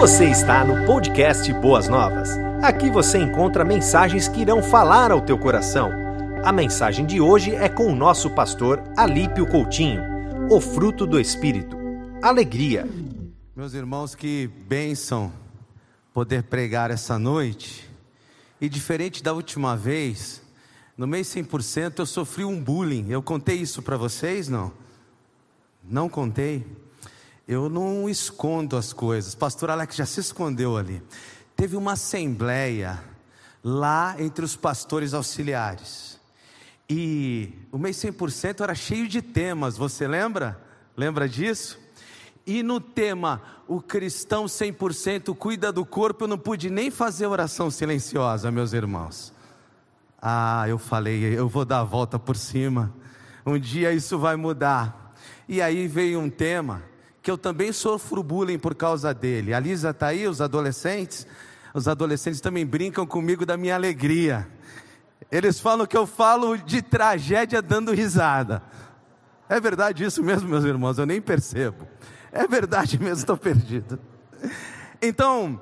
Você está no podcast Boas Novas. Aqui você encontra mensagens que irão falar ao teu coração. A mensagem de hoje é com o nosso pastor Alípio Coutinho, o fruto do Espírito. Alegria. Meus irmãos, que bênção poder pregar essa noite. E diferente da última vez, no mês 100% eu sofri um bullying. Eu contei isso para vocês, não? Não contei? Eu não escondo as coisas. Pastor Alex já se escondeu ali. Teve uma assembleia lá entre os pastores auxiliares. E o mês 100% era cheio de temas, você lembra? Lembra disso? E no tema, o cristão 100% cuida do corpo, eu não pude nem fazer oração silenciosa, meus irmãos. Ah, eu falei, eu vou dar a volta por cima. Um dia isso vai mudar. E aí veio um tema que eu também sofro bullying por causa dele. A Lisa está aí, os adolescentes. Os adolescentes também brincam comigo da minha alegria. Eles falam que eu falo de tragédia dando risada. É verdade isso mesmo, meus irmãos? Eu nem percebo. É verdade mesmo, estou perdido. Então,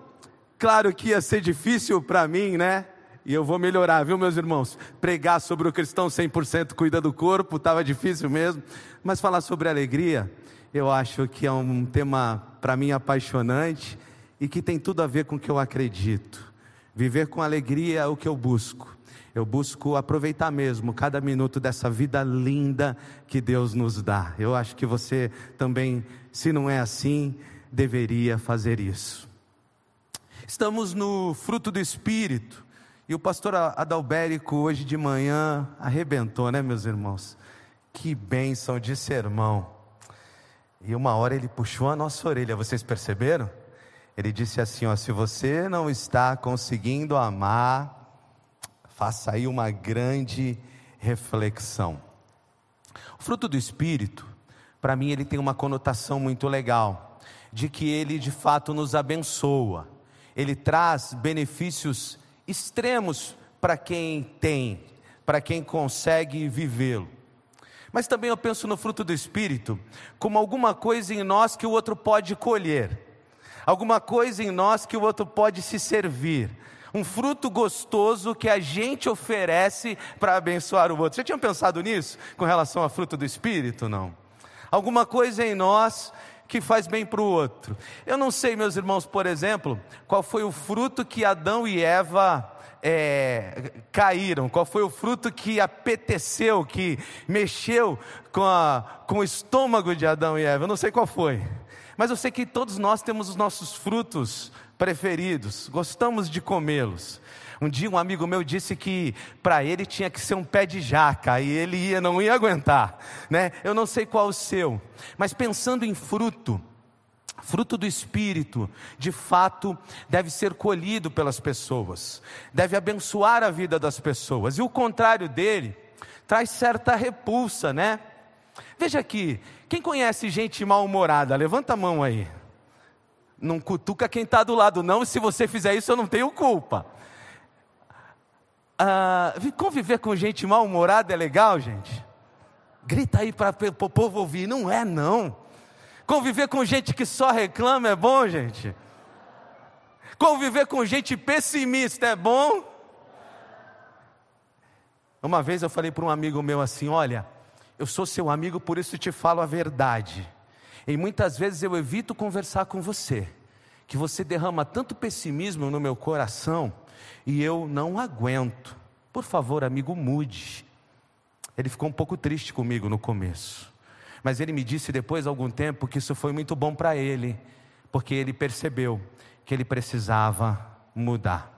claro que ia ser difícil para mim, né? E eu vou melhorar, viu, meus irmãos? Pregar sobre o cristão 100% cuida do corpo, estava difícil mesmo. Mas falar sobre alegria, eu acho que é um tema para mim apaixonante e que tem tudo a ver com o que eu acredito. Viver com alegria é o que eu busco. Eu busco aproveitar mesmo cada minuto dessa vida linda que Deus nos dá. Eu acho que você também, se não é assim, deveria fazer isso. Estamos no fruto do Espírito. E o pastor Adalberico hoje de manhã arrebentou, né, meus irmãos? Que bênção de sermão. E uma hora ele puxou a nossa orelha, vocês perceberam? Ele disse assim: ó, se você não está conseguindo amar, faça aí uma grande reflexão. O fruto do Espírito, para mim, ele tem uma conotação muito legal, de que ele de fato nos abençoa, ele traz benefícios extremos para quem tem, para quem consegue vivê-lo. Mas também eu penso no fruto do Espírito como alguma coisa em nós que o outro pode colher, alguma coisa em nós que o outro pode se servir, um fruto gostoso que a gente oferece para abençoar o outro. Você tinha pensado nisso com relação ao fruto do Espírito? Não. Alguma coisa em nós que faz bem para o outro. Eu não sei, meus irmãos, por exemplo, qual foi o fruto que Adão e Eva é, caíram, qual foi o fruto que apeteceu, que mexeu com, a, com o estômago de Adão e Eva. Eu não sei qual foi, mas eu sei que todos nós temos os nossos frutos preferidos, gostamos de comê-los. Um dia um amigo meu disse que para ele tinha que ser um pé de jaca e ele ia, não ia aguentar, né? Eu não sei qual o seu, mas pensando em fruto, fruto do Espírito, de fato, deve ser colhido pelas pessoas, deve abençoar a vida das pessoas, e o contrário dele traz certa repulsa, né? Veja aqui, quem conhece gente mal-humorada, levanta a mão aí. Não cutuca quem está do lado, não, se você fizer isso, eu não tenho culpa. Ah, conviver com gente mal-humorada é legal, gente? Grita aí para o povo ouvir, não é não. Conviver com gente que só reclama é bom, gente? Conviver com gente pessimista é bom? Uma vez eu falei para um amigo meu assim: Olha, eu sou seu amigo, por isso te falo a verdade. E muitas vezes eu evito conversar com você, que você derrama tanto pessimismo no meu coração e eu não aguento. Por favor, amigo, mude. Ele ficou um pouco triste comigo no começo. Mas ele me disse depois de algum tempo que isso foi muito bom para ele, porque ele percebeu que ele precisava mudar.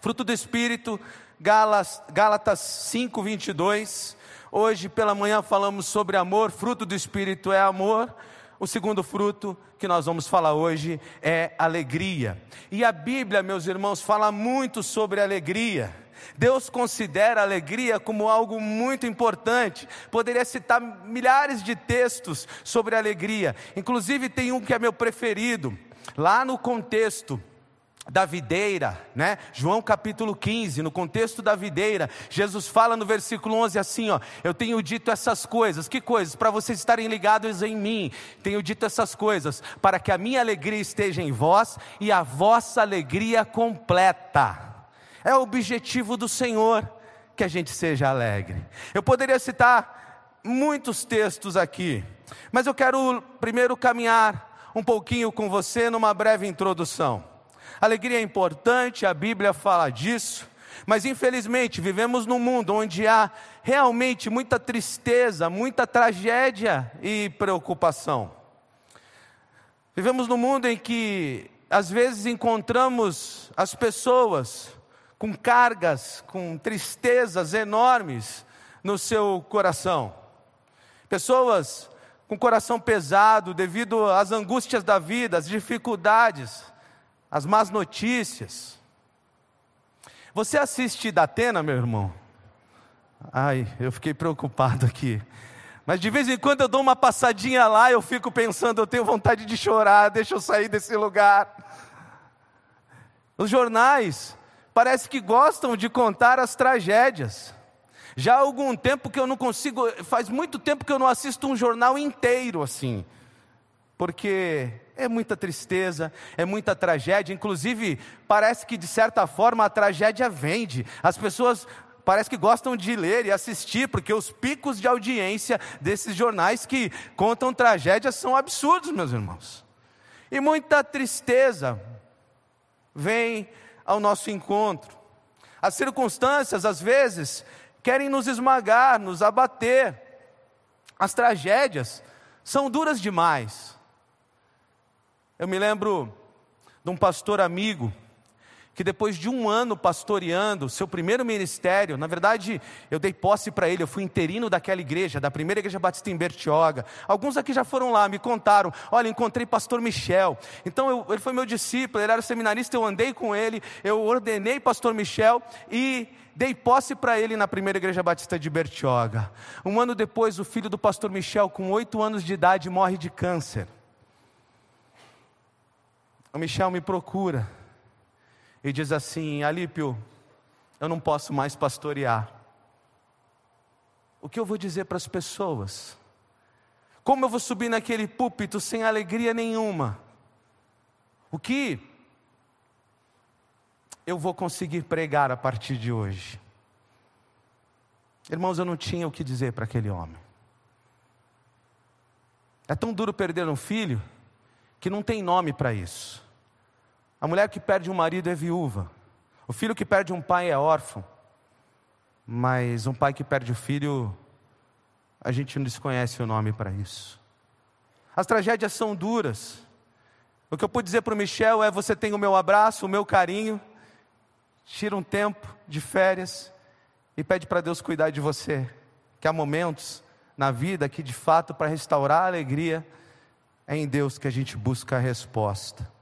Fruto do Espírito, Gálatas 5, 22. Hoje pela manhã falamos sobre amor, fruto do Espírito é amor. O segundo fruto que nós vamos falar hoje é alegria. E a Bíblia, meus irmãos, fala muito sobre alegria. Deus considera a alegria como algo muito importante. Poderia citar milhares de textos sobre alegria. Inclusive tem um que é meu preferido. Lá no contexto da videira, né? João capítulo 15, no contexto da videira, Jesus fala no versículo 11 assim, ó: Eu tenho dito essas coisas, que coisas? Para vocês estarem ligados em mim. Tenho dito essas coisas para que a minha alegria esteja em vós e a vossa alegria completa. É o objetivo do Senhor que a gente seja alegre. Eu poderia citar muitos textos aqui, mas eu quero primeiro caminhar um pouquinho com você numa breve introdução. Alegria é importante, a Bíblia fala disso, mas infelizmente vivemos num mundo onde há realmente muita tristeza, muita tragédia e preocupação. Vivemos num mundo em que às vezes encontramos as pessoas com cargas, com tristezas enormes no seu coração. Pessoas com coração pesado devido às angústias da vida, às dificuldades as más notícias. Você assiste Datena, meu irmão? Ai, eu fiquei preocupado aqui. Mas de vez em quando eu dou uma passadinha lá, eu fico pensando, eu tenho vontade de chorar, deixa eu sair desse lugar. Os jornais parece que gostam de contar as tragédias. Já há algum tempo que eu não consigo, faz muito tempo que eu não assisto um jornal inteiro assim. Porque é muita tristeza, é muita tragédia, inclusive parece que de certa forma a tragédia vende. As pessoas parece que gostam de ler e assistir, porque os picos de audiência desses jornais que contam tragédias são absurdos, meus irmãos. E muita tristeza vem ao nosso encontro. As circunstâncias, às vezes, querem nos esmagar, nos abater. As tragédias são duras demais. Eu me lembro de um pastor amigo que depois de um ano pastoreando, seu primeiro ministério, na verdade, eu dei posse para ele, eu fui interino daquela igreja, da primeira igreja batista em Bertioga. Alguns aqui já foram lá, me contaram: olha, encontrei pastor Michel. Então eu, ele foi meu discípulo, ele era seminarista, eu andei com ele, eu ordenei pastor Michel e dei posse para ele na primeira igreja batista de Bertioga. Um ano depois, o filho do pastor Michel, com oito anos de idade, morre de câncer o Michel me procura e diz assim: Alípio, eu não posso mais pastorear. O que eu vou dizer para as pessoas? Como eu vou subir naquele púlpito sem alegria nenhuma? O que eu vou conseguir pregar a partir de hoje? Irmãos, eu não tinha o que dizer para aquele homem. É tão duro perder um filho que não tem nome para isso. A mulher que perde um marido é viúva. O filho que perde um pai é órfão. Mas um pai que perde o filho, a gente não desconhece o nome para isso. As tragédias são duras. O que eu pude dizer para o Michel é: você tem o meu abraço, o meu carinho, tira um tempo de férias e pede para Deus cuidar de você. Que há momentos na vida que, de fato, para restaurar a alegria, é em Deus que a gente busca a resposta.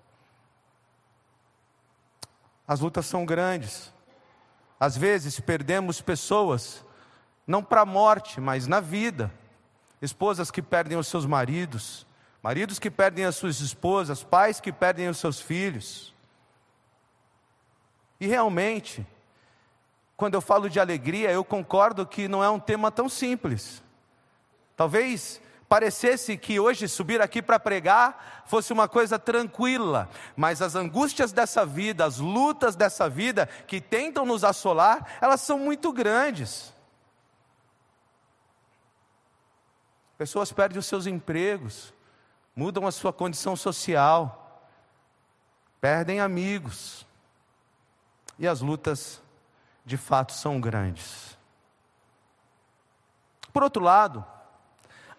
As lutas são grandes. Às vezes perdemos pessoas, não para a morte, mas na vida. Esposas que perdem os seus maridos, maridos que perdem as suas esposas, pais que perdem os seus filhos. E realmente, quando eu falo de alegria, eu concordo que não é um tema tão simples. Talvez parecesse que hoje subir aqui para pregar fosse uma coisa tranquila, mas as angústias dessa vida, as lutas dessa vida que tentam nos assolar, elas são muito grandes. Pessoas perdem os seus empregos, mudam a sua condição social, perdem amigos, e as lutas de fato são grandes. Por outro lado,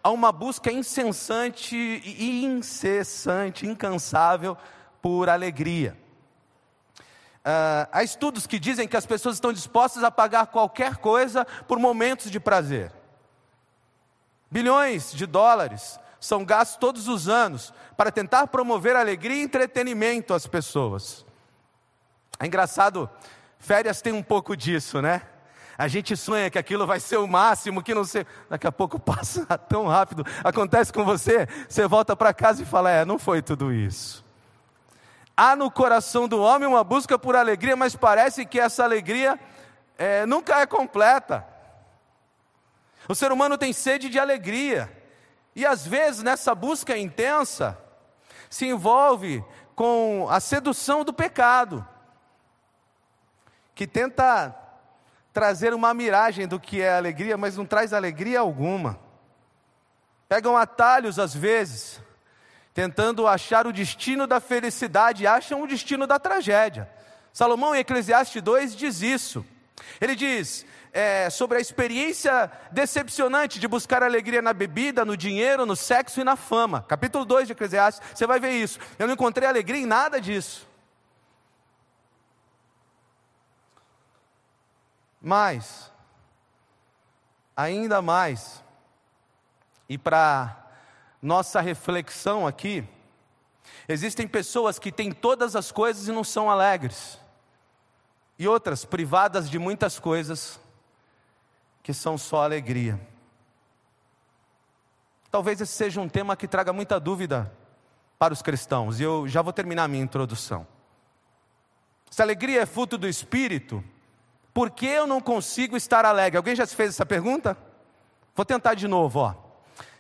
há uma busca incessante e incessante, incansável por alegria. Uh, há estudos que dizem que as pessoas estão dispostas a pagar qualquer coisa por momentos de prazer. Bilhões de dólares são gastos todos os anos para tentar promover alegria e entretenimento às pessoas. É engraçado, férias tem um pouco disso, né? A gente sonha que aquilo vai ser o máximo, que não sei. Daqui a pouco passa tão rápido. Acontece com você, você volta para casa e fala: É, não foi tudo isso. Há no coração do homem uma busca por alegria, mas parece que essa alegria é, nunca é completa. O ser humano tem sede de alegria, e às vezes nessa busca intensa, se envolve com a sedução do pecado, que tenta trazer uma miragem do que é alegria, mas não traz alegria alguma. Pegam atalhos às vezes, tentando achar o destino da felicidade, acham o destino da tragédia. Salomão em Eclesiastes 2 diz isso. Ele diz é, sobre a experiência decepcionante de buscar alegria na bebida, no dinheiro, no sexo e na fama. Capítulo 2 de Eclesiastes, você vai ver isso. Eu não encontrei alegria em nada disso. Mas, ainda mais, e para nossa reflexão aqui, existem pessoas que têm todas as coisas e não são alegres, e outras privadas de muitas coisas que são só alegria. Talvez esse seja um tema que traga muita dúvida para os cristãos, e eu já vou terminar a minha introdução. Se alegria é fruto do espírito, por que eu não consigo estar alegre? Alguém já se fez essa pergunta? Vou tentar de novo, ó.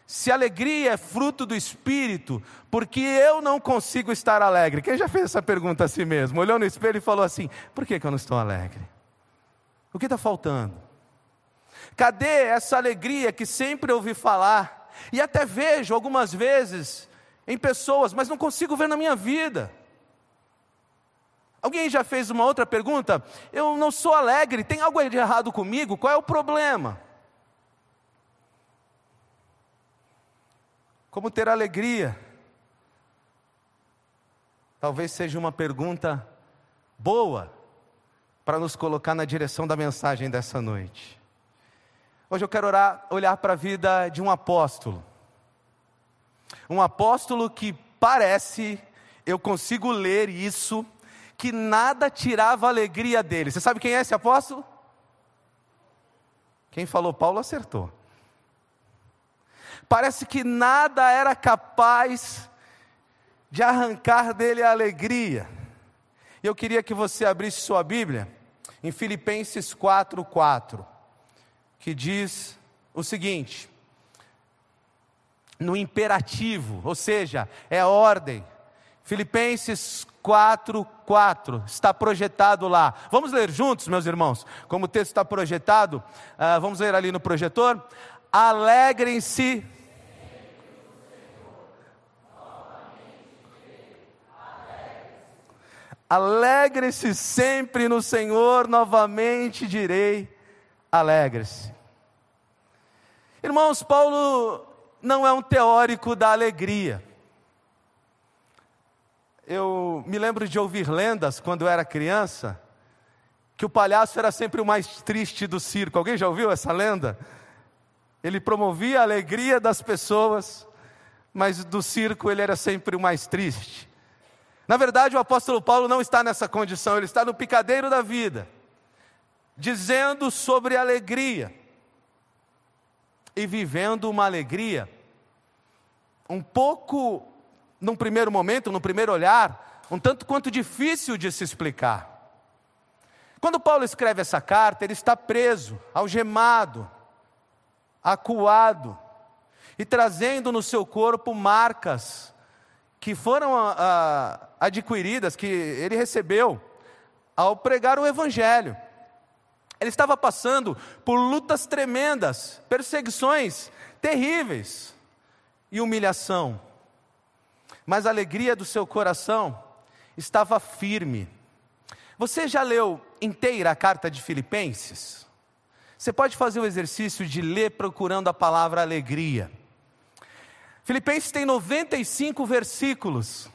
Se alegria é fruto do espírito, por que eu não consigo estar alegre? Quem já fez essa pergunta a si mesmo? Olhou no espelho e falou assim: por que, que eu não estou alegre? O que está faltando? Cadê essa alegria que sempre ouvi falar? E até vejo algumas vezes em pessoas, mas não consigo ver na minha vida. Alguém já fez uma outra pergunta? Eu não sou alegre, tem algo de errado comigo? Qual é o problema? Como ter alegria? Talvez seja uma pergunta boa para nos colocar na direção da mensagem dessa noite. Hoje eu quero orar, olhar para a vida de um apóstolo. Um apóstolo que parece, eu consigo ler isso que nada tirava a alegria dele. Você sabe quem é esse apóstolo? Quem falou Paulo acertou. Parece que nada era capaz de arrancar dele a alegria. Eu queria que você abrisse sua Bíblia em Filipenses 4:4, que diz o seguinte: no imperativo, ou seja, é ordem. Filipenses 4, 4, está projetado lá. Vamos ler juntos, meus irmãos? Como o texto está projetado, uh, vamos ler ali no projetor. Alegrem-se. Alegre-se sempre no Senhor, novamente direi, alegre-se. Irmãos, Paulo não é um teórico da alegria eu me lembro de ouvir lendas quando eu era criança, que o palhaço era sempre o mais triste do circo. Alguém já ouviu essa lenda? Ele promovia a alegria das pessoas, mas do circo ele era sempre o mais triste. Na verdade, o apóstolo Paulo não está nessa condição, ele está no picadeiro da vida, dizendo sobre alegria e vivendo uma alegria um pouco num primeiro momento, num primeiro olhar, um tanto quanto difícil de se explicar. Quando Paulo escreve essa carta, ele está preso, algemado, acuado e trazendo no seu corpo marcas que foram a, a, adquiridas, que ele recebeu ao pregar o Evangelho. Ele estava passando por lutas tremendas, perseguições terríveis e humilhação mas a alegria do seu coração estava firme. Você já leu inteira a carta de Filipenses? Você pode fazer o exercício de ler procurando a palavra alegria. Filipenses tem 95 versículos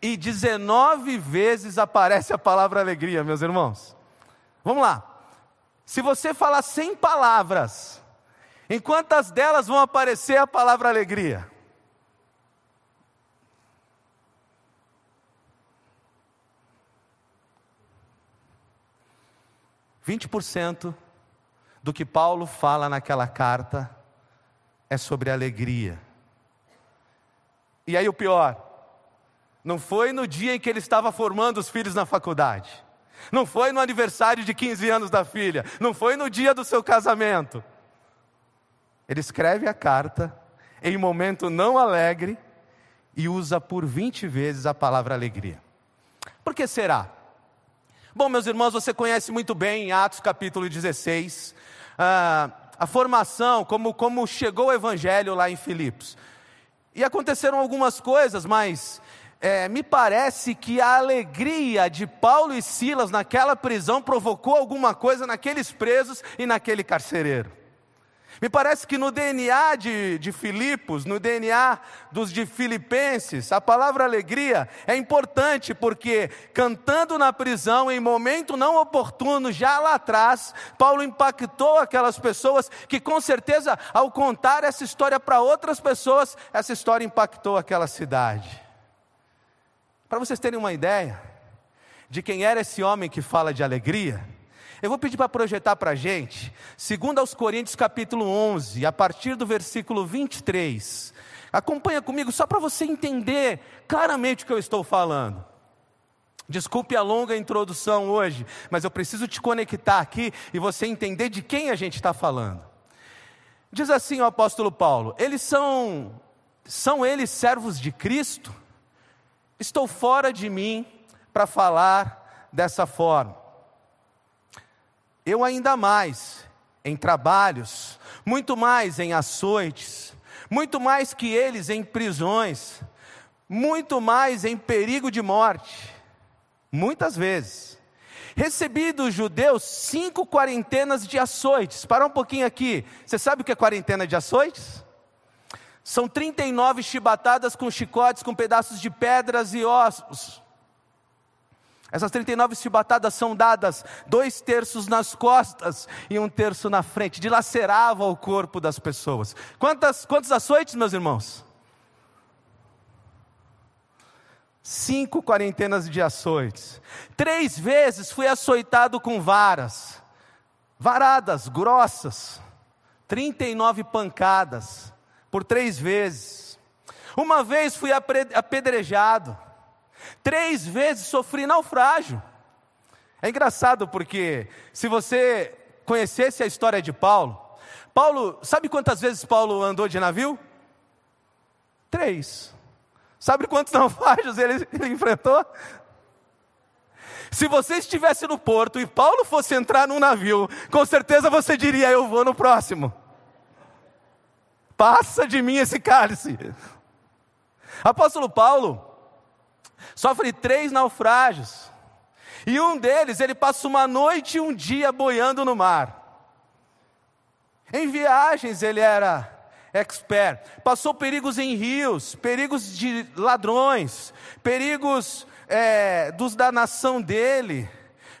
e 19 vezes aparece a palavra alegria, meus irmãos. Vamos lá. Se você falar 100 palavras, em quantas delas vão aparecer a palavra alegria? 20% do que Paulo fala naquela carta é sobre alegria. E aí o pior, Não foi no dia em que ele estava formando os filhos na faculdade. Não foi no aniversário de 15 anos da filha. Não foi no dia do seu casamento. Ele escreve a carta em momento não alegre e usa por 20 vezes a palavra alegria. Por que será? Bom, meus irmãos, você conhece muito bem em Atos capítulo 16 ah, a formação, como, como chegou o evangelho lá em Filipos. E aconteceram algumas coisas, mas é, me parece que a alegria de Paulo e Silas naquela prisão provocou alguma coisa naqueles presos e naquele carcereiro. Me parece que no DNA de, de Filipos, no DNA dos de Filipenses, a palavra alegria é importante porque, cantando na prisão, em momento não oportuno, já lá atrás, Paulo impactou aquelas pessoas que, com certeza, ao contar essa história para outras pessoas, essa história impactou aquela cidade. Para vocês terem uma ideia de quem era esse homem que fala de alegria, eu vou pedir para projetar para a gente, segundo aos Coríntios capítulo 11, a partir do versículo 23. Acompanha comigo só para você entender claramente o que eu estou falando. Desculpe a longa introdução hoje, mas eu preciso te conectar aqui e você entender de quem a gente está falando. Diz assim o apóstolo Paulo: eles são, são eles servos de Cristo? Estou fora de mim para falar dessa forma. Eu ainda mais em trabalhos, muito mais em açoites, muito mais que eles em prisões, muito mais em perigo de morte, muitas vezes. Recebi dos judeus cinco quarentenas de açoites. Para um pouquinho aqui. Você sabe o que é quarentena de açoites? São 39 chibatadas com chicotes, com pedaços de pedras e ossos. Essas 39 chibatadas são dadas dois terços nas costas e um terço na frente, dilacerava o corpo das pessoas. Quantas, quantos açoites, meus irmãos? Cinco quarentenas de açoites. Três vezes fui açoitado com varas, varadas grossas, 39 pancadas por três vezes. Uma vez fui apedrejado. Três vezes sofri naufrágio. É engraçado porque, se você conhecesse a história de Paulo, Paulo, sabe quantas vezes Paulo andou de navio? Três. Sabe quantos naufrágios ele, ele enfrentou? Se você estivesse no porto e Paulo fosse entrar num navio, com certeza você diria: Eu vou no próximo. Passa de mim esse cálice. Apóstolo Paulo sofre três naufrágios. E um deles, ele passa uma noite e um dia boiando no mar. Em viagens ele era expert. Passou perigos em rios, perigos de ladrões, perigos é, dos da nação dele,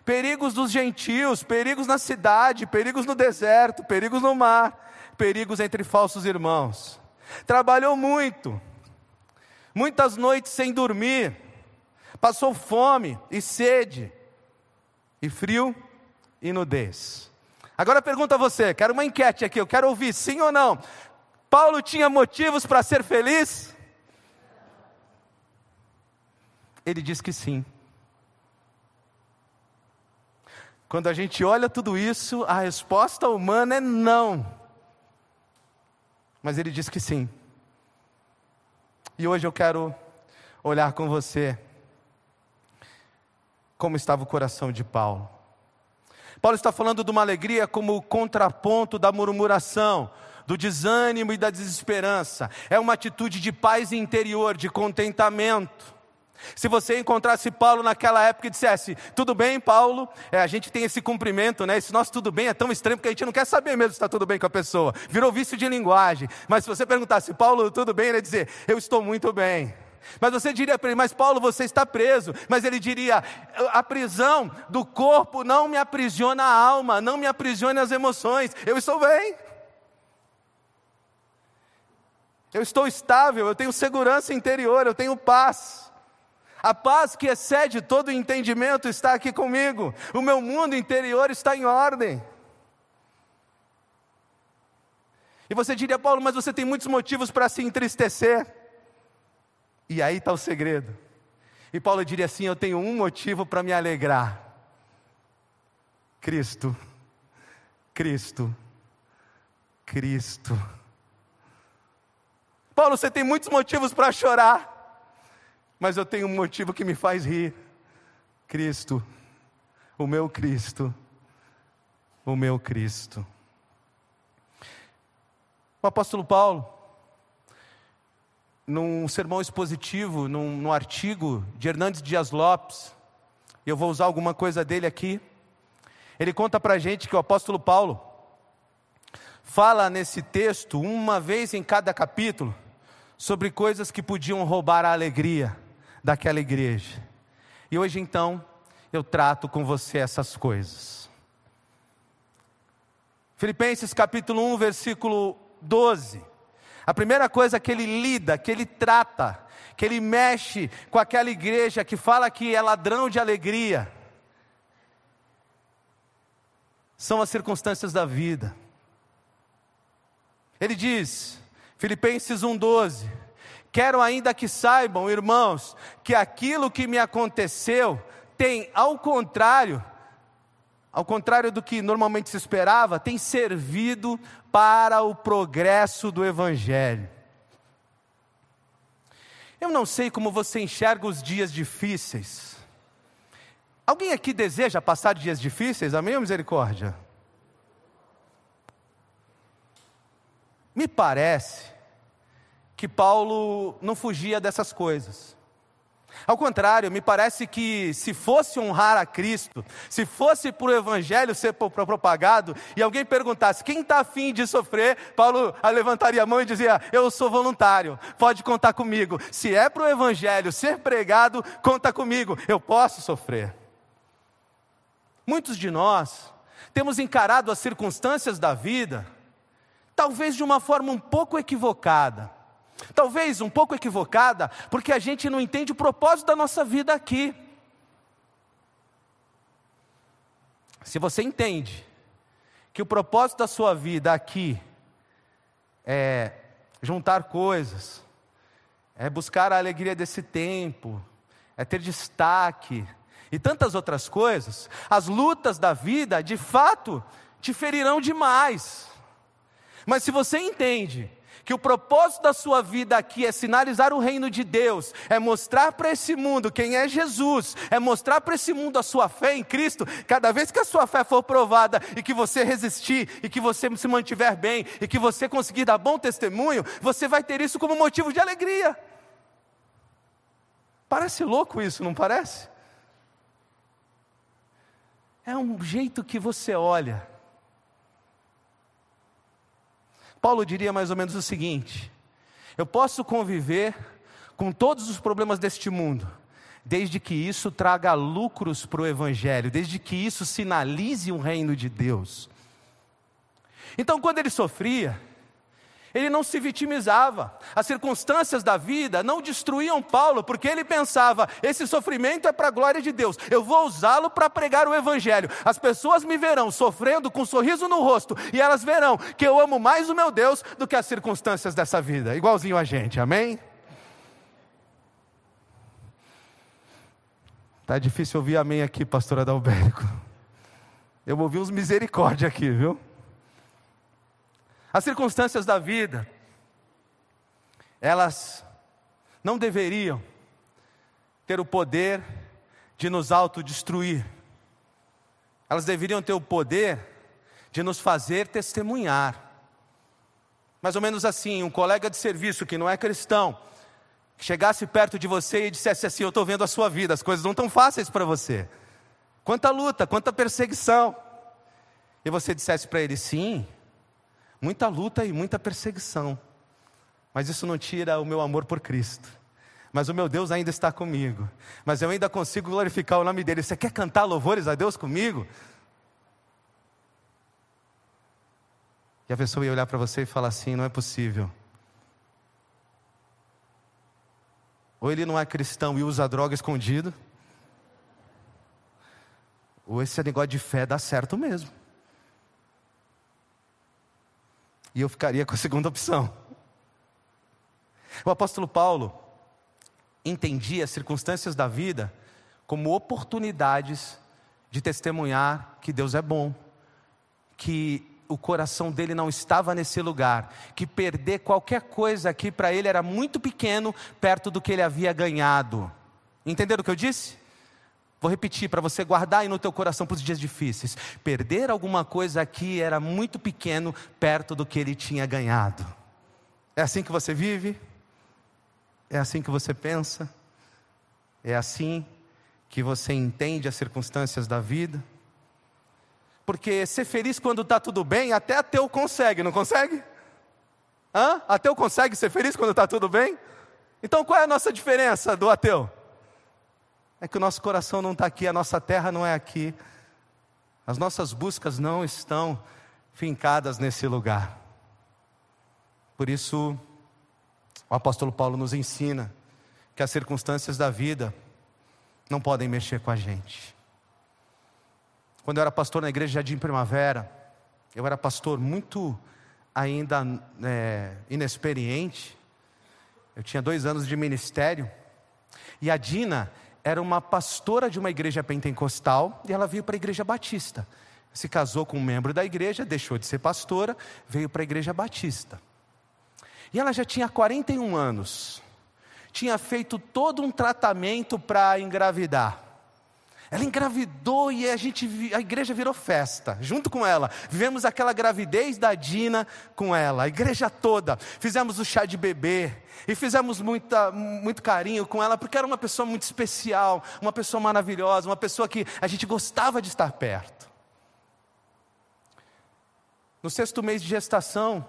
perigos dos gentios, perigos na cidade, perigos no deserto, perigos no mar perigos entre falsos irmãos. Trabalhou muito, muitas noites sem dormir, passou fome e sede, e frio e nudez. Agora pergunto a você, quero uma enquete aqui, eu quero ouvir sim ou não. Paulo tinha motivos para ser feliz? Ele diz que sim. Quando a gente olha tudo isso, a resposta humana é não. Mas ele diz que sim. E hoje eu quero olhar com você como estava o coração de Paulo. Paulo está falando de uma alegria como contraponto da murmuração, do desânimo e da desesperança. É uma atitude de paz interior, de contentamento. Se você encontrasse Paulo naquela época e dissesse, tudo bem, Paulo, é, a gente tem esse cumprimento, né? Esse nosso tudo bem é tão estranho porque a gente não quer saber mesmo se está tudo bem com a pessoa. Virou vício de linguagem. Mas se você perguntasse, Paulo, tudo bem? Ele ia dizer, eu estou muito bem. Mas você diria para ele, mas Paulo, você está preso. Mas ele diria, a prisão do corpo não me aprisiona a alma, não me aprisiona as emoções. Eu estou bem. Eu estou estável, eu tenho segurança interior, eu tenho paz. A paz que excede todo entendimento está aqui comigo. O meu mundo interior está em ordem. E você diria, Paulo, mas você tem muitos motivos para se entristecer. E aí está o segredo. E Paulo diria assim: Eu tenho um motivo para me alegrar. Cristo, Cristo, Cristo. Paulo, você tem muitos motivos para chorar, mas eu tenho um motivo que me faz rir. Cristo, o meu Cristo, o meu Cristo. O apóstolo Paulo, num sermão expositivo, num, num artigo de Hernandes Dias Lopes, eu vou usar alguma coisa dele aqui. Ele conta para a gente que o apóstolo Paulo fala nesse texto, uma vez em cada capítulo, sobre coisas que podiam roubar a alegria daquela igreja. E hoje então, eu trato com você essas coisas. Filipenses capítulo 1, versículo 12. A primeira coisa que ele lida, que ele trata, que ele mexe com aquela igreja que fala que é ladrão de alegria, são as circunstâncias da vida. Ele diz, Filipenses 1,12: Quero ainda que saibam, irmãos, que aquilo que me aconteceu tem, ao contrário, ao contrário do que normalmente se esperava, tem servido para o progresso do Evangelho. Eu não sei como você enxerga os dias difíceis. Alguém aqui deseja passar dias difíceis? Amém ou misericórdia? Me parece que Paulo não fugia dessas coisas. Ao contrário, me parece que se fosse honrar a Cristo, se fosse para o Evangelho ser propagado, e alguém perguntasse quem está afim de sofrer, Paulo levantaria a mão e dizia: Eu sou voluntário, pode contar comigo. Se é para o Evangelho ser pregado, conta comigo, eu posso sofrer. Muitos de nós temos encarado as circunstâncias da vida, talvez de uma forma um pouco equivocada Talvez um pouco equivocada, porque a gente não entende o propósito da nossa vida aqui. Se você entende que o propósito da sua vida aqui é juntar coisas, é buscar a alegria desse tempo, é ter destaque e tantas outras coisas, as lutas da vida de fato te ferirão demais. Mas se você entende que o propósito da sua vida aqui é sinalizar o reino de Deus, é mostrar para esse mundo quem é Jesus, é mostrar para esse mundo a sua fé em Cristo. Cada vez que a sua fé for provada e que você resistir, e que você se mantiver bem, e que você conseguir dar bom testemunho, você vai ter isso como motivo de alegria. Parece louco isso, não parece? É um jeito que você olha Paulo diria mais ou menos o seguinte: eu posso conviver com todos os problemas deste mundo, desde que isso traga lucros para o Evangelho, desde que isso sinalize o reino de Deus. Então, quando ele sofria, ele não se vitimizava. As circunstâncias da vida não destruíam Paulo, porque ele pensava: esse sofrimento é para a glória de Deus, eu vou usá-lo para pregar o Evangelho. As pessoas me verão sofrendo com um sorriso no rosto, e elas verão que eu amo mais o meu Deus do que as circunstâncias dessa vida, igualzinho a gente, amém? Tá difícil ouvir amém aqui, pastor Adalberto. Eu ouvi uns misericórdia aqui, viu? As circunstâncias da vida, elas não deveriam ter o poder de nos autodestruir. Elas deveriam ter o poder de nos fazer testemunhar. Mais ou menos assim, um colega de serviço que não é cristão, chegasse perto de você e dissesse assim: Eu estou vendo a sua vida, as coisas não estão fáceis para você. Quanta luta, quanta perseguição. E você dissesse para ele: Sim, muita luta e muita perseguição. Mas isso não tira o meu amor por Cristo. Mas o meu Deus ainda está comigo. Mas eu ainda consigo glorificar o nome dele. Você quer cantar louvores a Deus comigo? E a pessoa ia olhar para você e falar assim: não é possível. Ou ele não é cristão e usa droga escondido, ou esse negócio de fé dá certo mesmo. E eu ficaria com a segunda opção. O apóstolo Paulo, entendi as circunstâncias da vida como oportunidades de testemunhar que Deus é bom, que o coração dele não estava nesse lugar, que perder qualquer coisa aqui para ele era muito pequeno perto do que ele havia ganhado. Entenderam o que eu disse? Vou repetir para você guardar aí no teu coração para os dias difíceis. Perder alguma coisa aqui era muito pequeno perto do que ele tinha ganhado. É assim que você vive? É assim que você pensa? É assim que você entende as circunstâncias da vida? Porque ser feliz quando está tudo bem, até ateu consegue, não consegue? Hã? Ateu consegue ser feliz quando está tudo bem? Então qual é a nossa diferença do ateu? É que o nosso coração não está aqui, a nossa terra não é aqui, as nossas buscas não estão fincadas nesse lugar. Por isso, o apóstolo Paulo nos ensina que as circunstâncias da vida não podem mexer com a gente. Quando eu era pastor na igreja Jardim Primavera, eu era pastor muito ainda é, inexperiente. Eu tinha dois anos de ministério. E a Dina era uma pastora de uma igreja pentecostal e ela veio para a igreja batista. Se casou com um membro da igreja, deixou de ser pastora, veio para a igreja batista. E ela já tinha 41 anos. Tinha feito todo um tratamento para engravidar. Ela engravidou e a gente, a igreja virou festa, junto com ela. Vivemos aquela gravidez da Dina com ela, a igreja toda. Fizemos o chá de bebê e fizemos muita, muito carinho com ela, porque era uma pessoa muito especial, uma pessoa maravilhosa, uma pessoa que a gente gostava de estar perto. No sexto mês de gestação,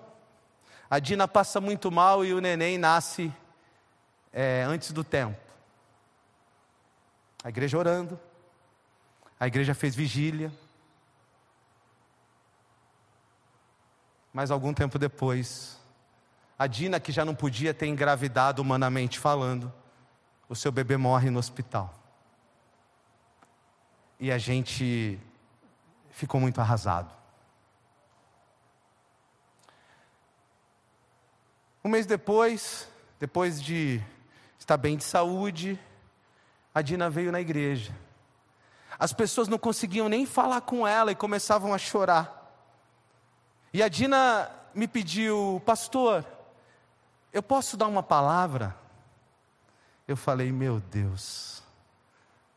a Dina passa muito mal e o neném nasce é, antes do tempo. A igreja orando, a igreja fez vigília. Mas algum tempo depois, a Dina, que já não podia ter engravidado humanamente falando, o seu bebê morre no hospital. E a gente ficou muito arrasado. Um mês depois, depois de estar bem de saúde, a Dina veio na igreja. As pessoas não conseguiam nem falar com ela e começavam a chorar. E a Dina me pediu, pastor, eu posso dar uma palavra? Eu falei, meu Deus,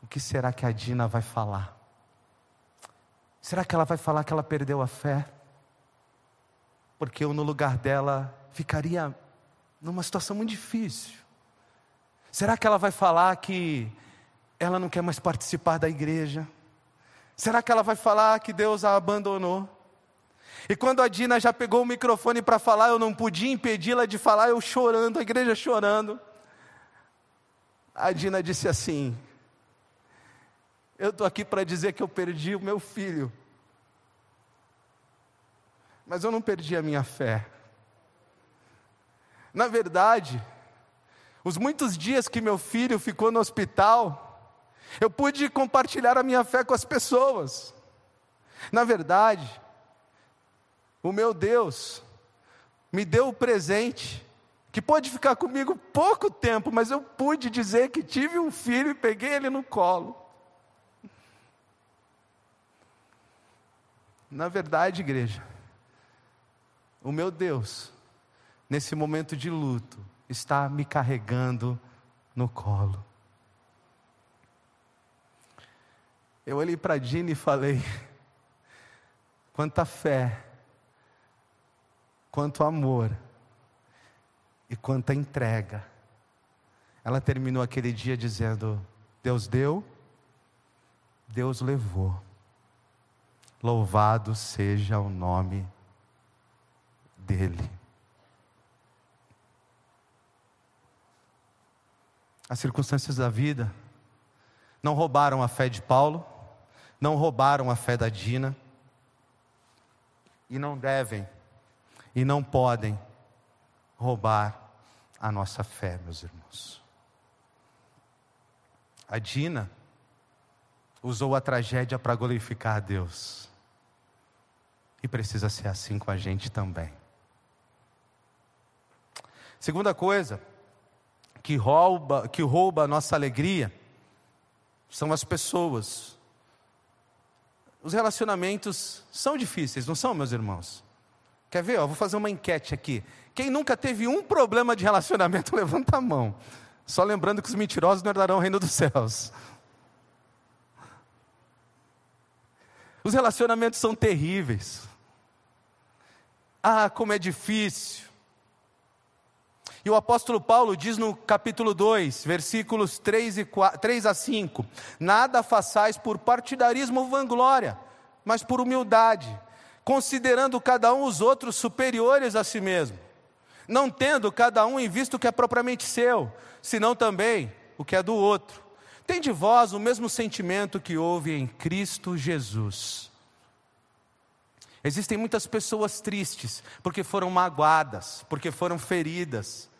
o que será que a Dina vai falar? Será que ela vai falar que ela perdeu a fé? Porque eu, no lugar dela, ficaria numa situação muito difícil. Será que ela vai falar que ela não quer mais participar da igreja? Será que ela vai falar que Deus a abandonou? E quando a Dina já pegou o microfone para falar, eu não podia impedi-la de falar, eu chorando, a igreja chorando. A Dina disse assim: Eu estou aqui para dizer que eu perdi o meu filho, mas eu não perdi a minha fé. Na verdade, os muitos dias que meu filho ficou no hospital, eu pude compartilhar a minha fé com as pessoas. Na verdade, o meu Deus me deu o presente que pode ficar comigo pouco tempo, mas eu pude dizer que tive um filho e peguei ele no colo. Na verdade, igreja, o meu Deus, nesse momento de luto, está me carregando no colo. Eu olhei para a Dina e falei: quanta fé, quanto amor e quanta entrega. Ela terminou aquele dia dizendo: Deus deu, Deus levou. Louvado seja o nome dEle. As circunstâncias da vida não roubaram a fé de Paulo não roubaram a fé da Dina e não devem e não podem roubar a nossa fé, meus irmãos. A Dina usou a tragédia para glorificar a Deus. E precisa ser assim com a gente também. Segunda coisa que rouba, que rouba a nossa alegria são as pessoas. Os relacionamentos são difíceis, não são, meus irmãos? Quer ver? Ó, vou fazer uma enquete aqui. Quem nunca teve um problema de relacionamento, levanta a mão. Só lembrando que os mentirosos não herdarão o reino dos céus. Os relacionamentos são terríveis. Ah, como é difícil. E o apóstolo Paulo diz no capítulo 2, versículos 3, e 4, 3 a 5: Nada façais por partidarismo ou vanglória, mas por humildade, considerando cada um os outros superiores a si mesmo, não tendo cada um em vista o que é propriamente seu, senão também o que é do outro. Tem de vós o mesmo sentimento que houve em Cristo Jesus. Existem muitas pessoas tristes porque foram magoadas, porque foram feridas,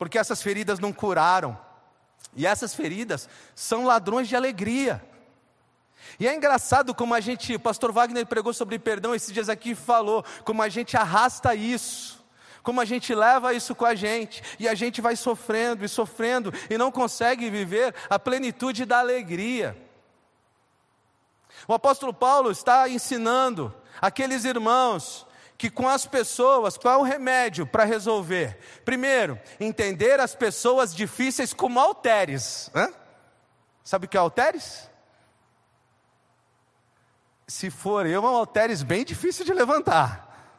porque essas feridas não curaram. E essas feridas são ladrões de alegria. E é engraçado como a gente, o pastor Wagner pregou sobre perdão esses dias aqui e falou, como a gente arrasta isso, como a gente leva isso com a gente, e a gente vai sofrendo e sofrendo e não consegue viver a plenitude da alegria. O apóstolo Paulo está ensinando aqueles irmãos que com as pessoas, qual é o remédio para resolver? Primeiro, entender as pessoas difíceis como halteres. Hã? Sabe o que é halteres? Se for eu, é um halteres bem difícil de levantar.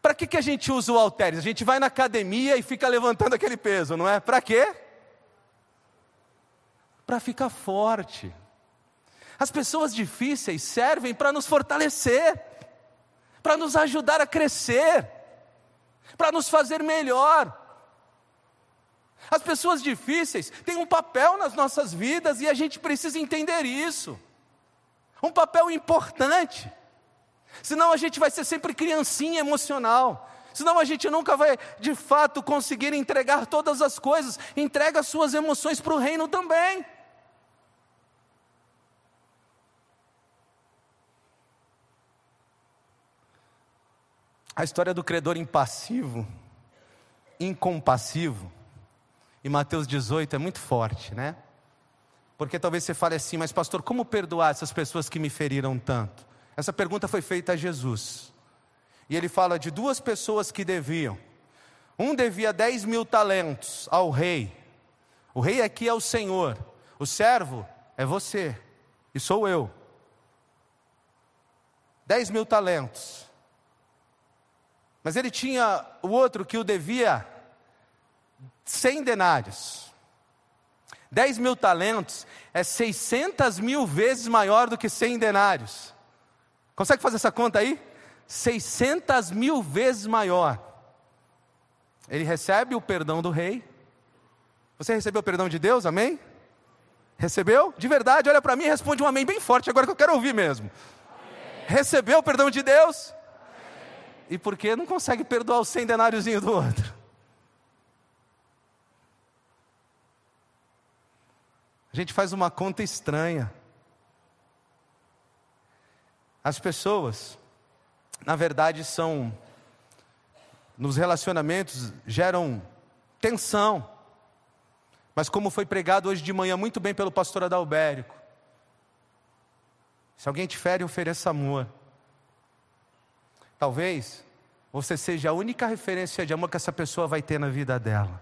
Para que, que a gente usa o halteres? A gente vai na academia e fica levantando aquele peso, não é? Para quê? Para ficar forte. As pessoas difíceis servem para nos fortalecer para nos ajudar a crescer, para nos fazer melhor. As pessoas difíceis têm um papel nas nossas vidas e a gente precisa entender isso. Um papel importante. Senão a gente vai ser sempre criancinha emocional. Senão a gente nunca vai de fato conseguir entregar todas as coisas. Entrega as suas emoções para o reino também. A história do credor impassivo, incompassivo, em Mateus 18 é muito forte, né? Porque talvez você fale assim, mas pastor, como perdoar essas pessoas que me feriram tanto? Essa pergunta foi feita a Jesus. E ele fala de duas pessoas que deviam. Um devia 10 mil talentos ao rei. O rei aqui é o Senhor. O servo é você. E sou eu. 10 mil talentos. Mas ele tinha o outro que o devia cem denários. Dez mil talentos é 600 mil vezes maior do que cem denários. Consegue fazer essa conta aí? 600 mil vezes maior. Ele recebe o perdão do rei. Você recebeu o perdão de Deus, amém? Recebeu? De verdade, olha para mim e responde um amém bem forte agora que eu quero ouvir mesmo. Amém. Recebeu o perdão de Deus? E por que não consegue perdoar o cem denáriozinho do outro? A gente faz uma conta estranha. As pessoas, na verdade, são, nos relacionamentos, geram tensão. Mas como foi pregado hoje de manhã muito bem pelo pastor Adalbérico, se alguém te fere, ofereça amor. Talvez você seja a única referência de amor que essa pessoa vai ter na vida dela.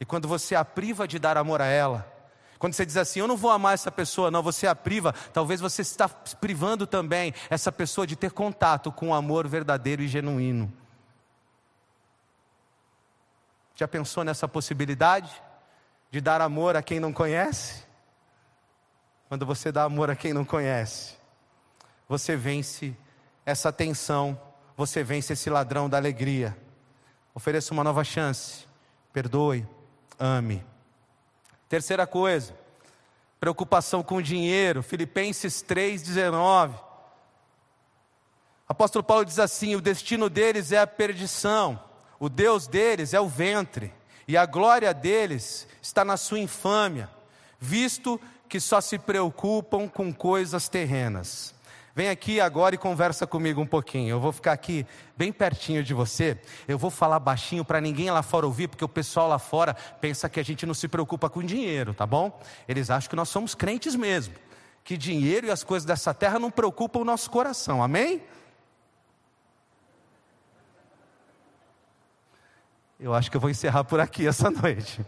E quando você a priva de dar amor a ela, quando você diz assim, eu não vou amar essa pessoa, não, você a priva, talvez você está privando também essa pessoa de ter contato com o amor verdadeiro e genuíno. Já pensou nessa possibilidade de dar amor a quem não conhece? Quando você dá amor a quem não conhece, você vence essa tensão, você vence esse ladrão da alegria. Ofereça uma nova chance. Perdoe, ame. Terceira coisa, preocupação com o dinheiro. Filipenses 3,19. Apóstolo Paulo diz assim: o destino deles é a perdição, o Deus deles é o ventre, e a glória deles está na sua infâmia, visto que só se preocupam com coisas terrenas. Vem aqui agora e conversa comigo um pouquinho. Eu vou ficar aqui bem pertinho de você. Eu vou falar baixinho para ninguém lá fora ouvir, porque o pessoal lá fora pensa que a gente não se preocupa com dinheiro, tá bom? Eles acham que nós somos crentes mesmo. Que dinheiro e as coisas dessa terra não preocupam o nosso coração. Amém? Eu acho que eu vou encerrar por aqui essa noite.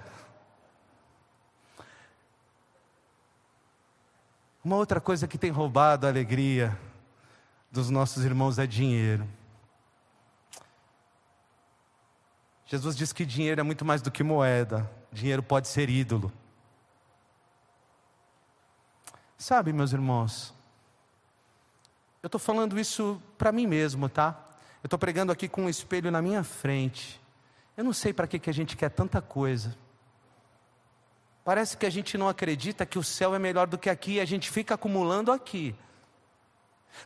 Uma outra coisa que tem roubado a alegria dos nossos irmãos é dinheiro. Jesus diz que dinheiro é muito mais do que moeda, dinheiro pode ser ídolo. Sabe, meus irmãos, eu estou falando isso para mim mesmo, tá? Eu estou pregando aqui com um espelho na minha frente. Eu não sei para que, que a gente quer tanta coisa. Parece que a gente não acredita que o céu é melhor do que aqui e a gente fica acumulando aqui.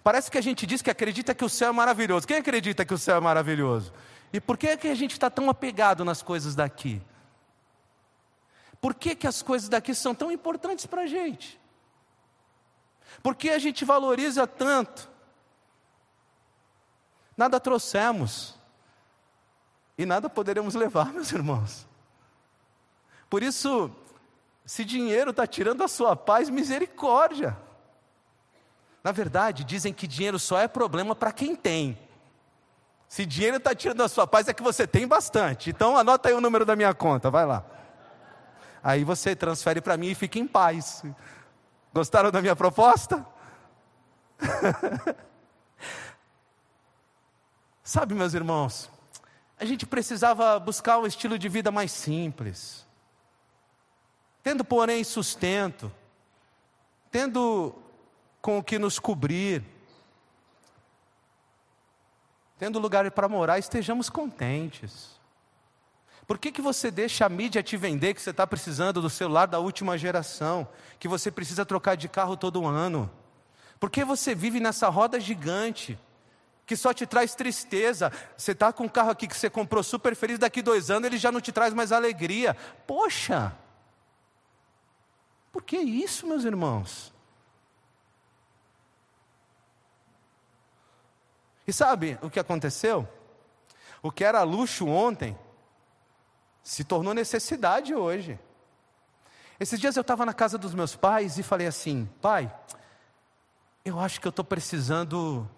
Parece que a gente diz que acredita que o céu é maravilhoso. Quem acredita que o céu é maravilhoso? E por que, é que a gente está tão apegado nas coisas daqui? Por que, que as coisas daqui são tão importantes para a gente? Por que a gente valoriza tanto? Nada trouxemos e nada poderemos levar, meus irmãos. Por isso, se dinheiro está tirando a sua paz, misericórdia. Na verdade, dizem que dinheiro só é problema para quem tem. Se dinheiro está tirando a sua paz, é que você tem bastante. Então anota aí o número da minha conta, vai lá. Aí você transfere para mim e fica em paz. Gostaram da minha proposta? Sabe, meus irmãos, a gente precisava buscar um estilo de vida mais simples tendo, porém, sustento, tendo com o que nos cobrir, tendo lugar para morar, estejamos contentes. Por que, que você deixa a mídia te vender que você está precisando do celular da última geração, que você precisa trocar de carro todo ano? Por que você vive nessa roda gigante? que só te traz tristeza. Você está com um carro aqui que você comprou super feliz, daqui dois anos ele já não te traz mais alegria. Poxa! Por que isso, meus irmãos? E sabe o que aconteceu? O que era luxo ontem se tornou necessidade hoje. Esses dias eu estava na casa dos meus pais e falei assim: pai, eu acho que eu estou precisando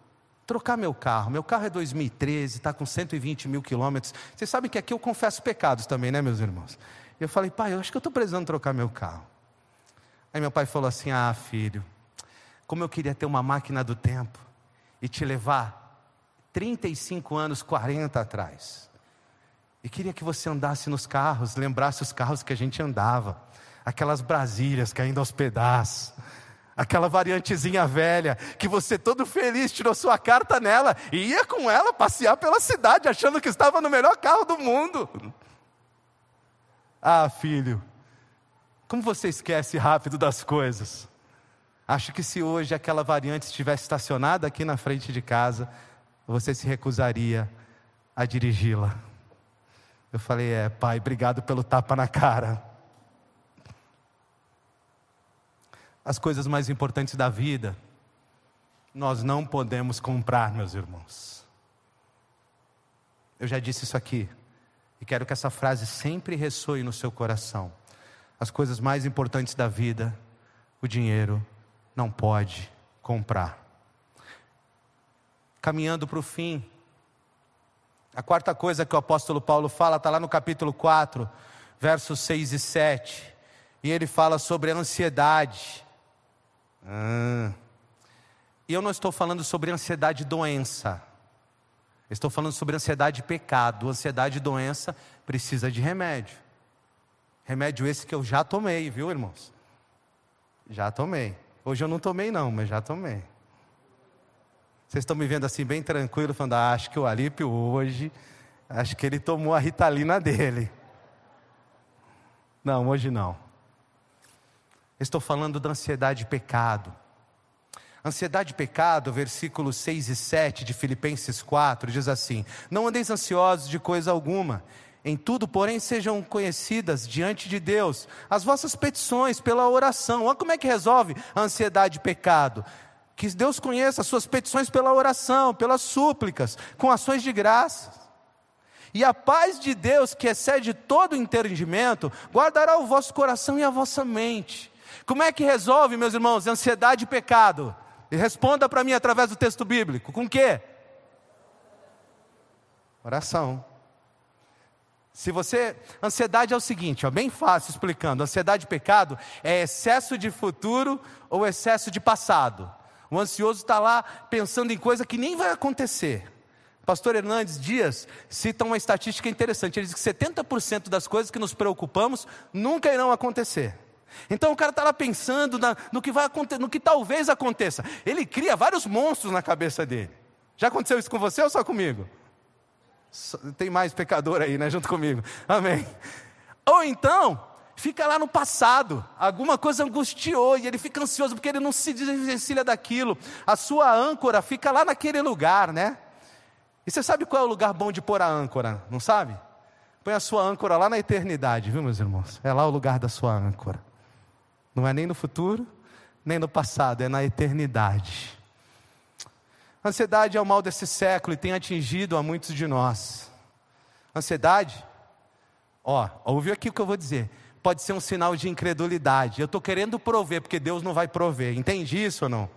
trocar meu carro. Meu carro é 2013, está com 120 mil quilômetros. Vocês sabem que aqui eu confesso pecados também, né, meus irmãos? Eu falei, pai, eu acho que eu estou precisando trocar meu carro. Aí meu pai falou assim: Ah, filho, como eu queria ter uma máquina do tempo e te levar 35 anos, 40 atrás. E queria que você andasse nos carros, lembrasse os carros que a gente andava, aquelas Brasílias caindo aos pedaços, aquela variantezinha velha, que você todo feliz tirou sua carta nela e ia com ela passear pela cidade, achando que estava no melhor carro do mundo. Ah, filho, como você esquece rápido das coisas? Acho que se hoje aquela variante estivesse estacionada aqui na frente de casa, você se recusaria a dirigi-la. Eu falei: É, pai, obrigado pelo tapa na cara. As coisas mais importantes da vida, nós não podemos comprar, meus irmãos. Eu já disse isso aqui, e quero que essa frase sempre ressoe no seu coração as coisas mais importantes da vida, o dinheiro não pode comprar. Caminhando para o fim, a quarta coisa que o apóstolo Paulo fala está lá no capítulo 4, versos 6 e 7. E ele fala sobre a ansiedade. Ah. E eu não estou falando sobre ansiedade doença. Estou falando sobre ansiedade pecado. Ansiedade doença precisa de remédio. Remédio esse que eu já tomei, viu, irmãos? Já tomei. Hoje eu não tomei, não, mas já tomei. Vocês estão me vendo assim, bem tranquilo, falando, ah, acho que o Alípio hoje, acho que ele tomou a ritalina dele. Não, hoje não. Estou falando da ansiedade e pecado. Ansiedade e pecado, versículos 6 e 7 de Filipenses 4, diz assim: Não andeis ansiosos de coisa alguma em tudo, porém, sejam conhecidas diante de Deus as vossas petições pela oração. Olha como é que resolve a ansiedade e pecado. Que Deus conheça as suas petições pela oração, pelas súplicas, com ações de graças. E a paz de Deus, que excede todo entendimento, guardará o vosso coração e a vossa mente. Como é que resolve, meus irmãos, ansiedade e pecado? E responda para mim através do texto bíblico: com quê? Oração. Se você. Ansiedade é o seguinte, ó, bem fácil explicando: ansiedade e pecado é excesso de futuro ou excesso de passado. O ansioso está lá pensando em coisa que nem vai acontecer. Pastor Hernandes Dias cita uma estatística interessante. Ele diz que 70% das coisas que nos preocupamos nunca irão acontecer. Então o cara está lá pensando na, no que vai acontecer, no que talvez aconteça. Ele cria vários monstros na cabeça dele. Já aconteceu isso com você ou só comigo? Tem mais pecador aí, né? Junto comigo. Amém. Ou então, fica lá no passado, alguma coisa angustiou e ele fica ansioso porque ele não se desvencilha daquilo. A sua âncora fica lá naquele lugar, né? E você sabe qual é o lugar bom de pôr a âncora? Não sabe? Põe a sua âncora lá na eternidade, viu, meus irmãos? É lá o lugar da sua âncora. Não é nem no futuro, nem no passado, é na eternidade. Ansiedade é o mal desse século e tem atingido a muitos de nós. Ansiedade, ó, ouviu aqui o que eu vou dizer. Pode ser um sinal de incredulidade. Eu estou querendo prover, porque Deus não vai prover. Entende isso ou não?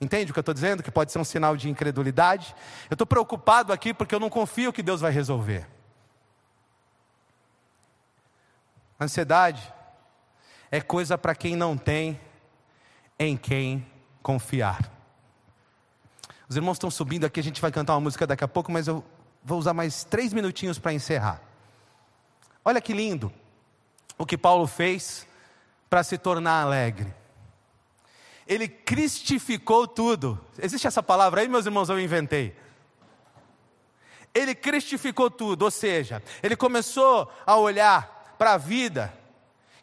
Entende o que eu estou dizendo? Que pode ser um sinal de incredulidade. Eu estou preocupado aqui porque eu não confio que Deus vai resolver. Ansiedade é coisa para quem não tem em quem confiar. Os irmãos estão subindo aqui, a gente vai cantar uma música daqui a pouco, mas eu vou usar mais três minutinhos para encerrar. Olha que lindo o que Paulo fez para se tornar alegre. Ele cristificou tudo. Existe essa palavra aí, meus irmãos? Eu inventei. Ele cristificou tudo, ou seja, ele começou a olhar para a vida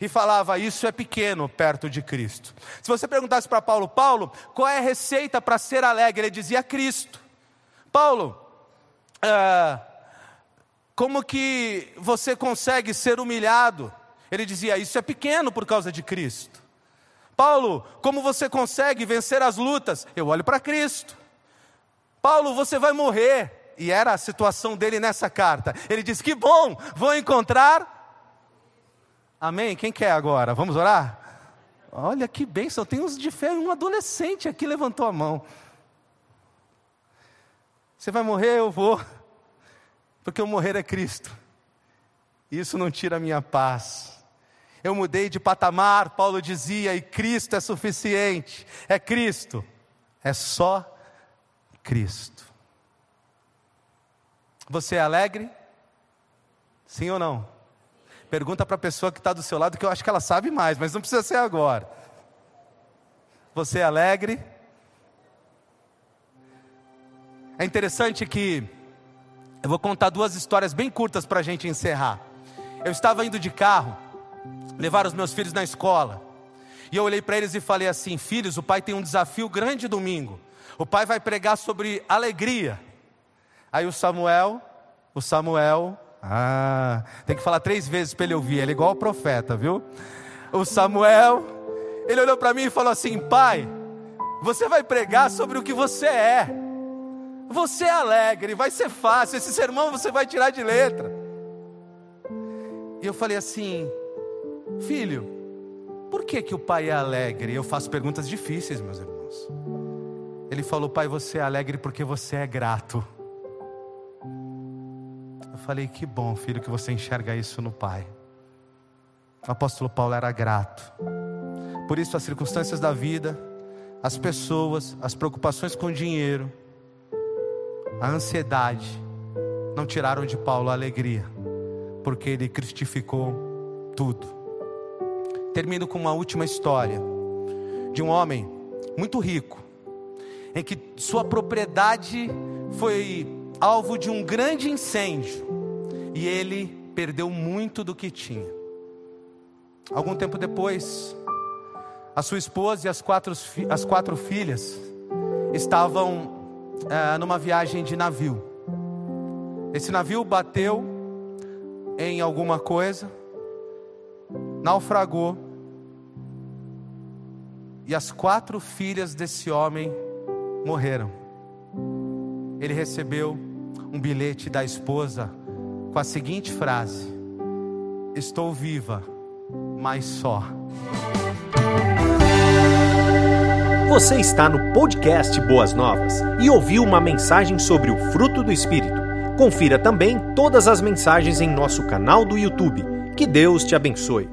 e falava: Isso é pequeno perto de Cristo. Se você perguntasse para Paulo, Paulo, qual é a receita para ser alegre? Ele dizia: Cristo. Paulo, ah, como que você consegue ser humilhado? Ele dizia: Isso é pequeno por causa de Cristo. Paulo, como você consegue vencer as lutas? Eu olho para Cristo. Paulo, você vai morrer. E era a situação dele nessa carta. Ele diz: Que bom, vou encontrar Amém? Quem quer agora? Vamos orar? Olha que bênção, tem uns de fé, um adolescente aqui levantou a mão. Você vai morrer? Eu vou, porque eu morrer é Cristo. Isso não tira a minha paz. Eu mudei de patamar, Paulo dizia, e Cristo é suficiente. É Cristo, é só Cristo. Você é alegre? Sim ou não? Pergunta para a pessoa que está do seu lado, que eu acho que ela sabe mais, mas não precisa ser agora. Você é alegre? É interessante que eu vou contar duas histórias bem curtas para a gente encerrar. Eu estava indo de carro, levar os meus filhos na escola, e eu olhei para eles e falei assim: Filhos, o pai tem um desafio grande domingo. O pai vai pregar sobre alegria. Aí o Samuel, o Samuel ah, tem que falar três vezes para ele ouvir. Ele é igual o profeta, viu? O Samuel, ele olhou para mim e falou assim: Pai, você vai pregar sobre o que você é. Você é alegre, vai ser fácil. Esse sermão você vai tirar de letra. E eu falei assim: Filho, por que, que o pai é alegre? Eu faço perguntas difíceis, meus irmãos. Ele falou: Pai, você é alegre porque você é grato falei: Que bom, filho, que você enxerga isso no Pai. O apóstolo Paulo era grato. Por isso, as circunstâncias da vida, as pessoas, as preocupações com o dinheiro, a ansiedade, não tiraram de Paulo a alegria, porque ele cristificou tudo. Termino com uma última história de um homem muito rico, em que sua propriedade foi alvo de um grande incêndio e ele perdeu muito do que tinha. Algum tempo depois, a sua esposa e as quatro, as quatro filhas estavam é, numa viagem de navio. Esse navio bateu em alguma coisa, naufragou, e as quatro filhas desse homem morreram. Ele recebeu um bilhete da esposa com a seguinte frase: Estou viva, mas só. Você está no podcast Boas Novas e ouviu uma mensagem sobre o fruto do Espírito. Confira também todas as mensagens em nosso canal do YouTube. Que Deus te abençoe.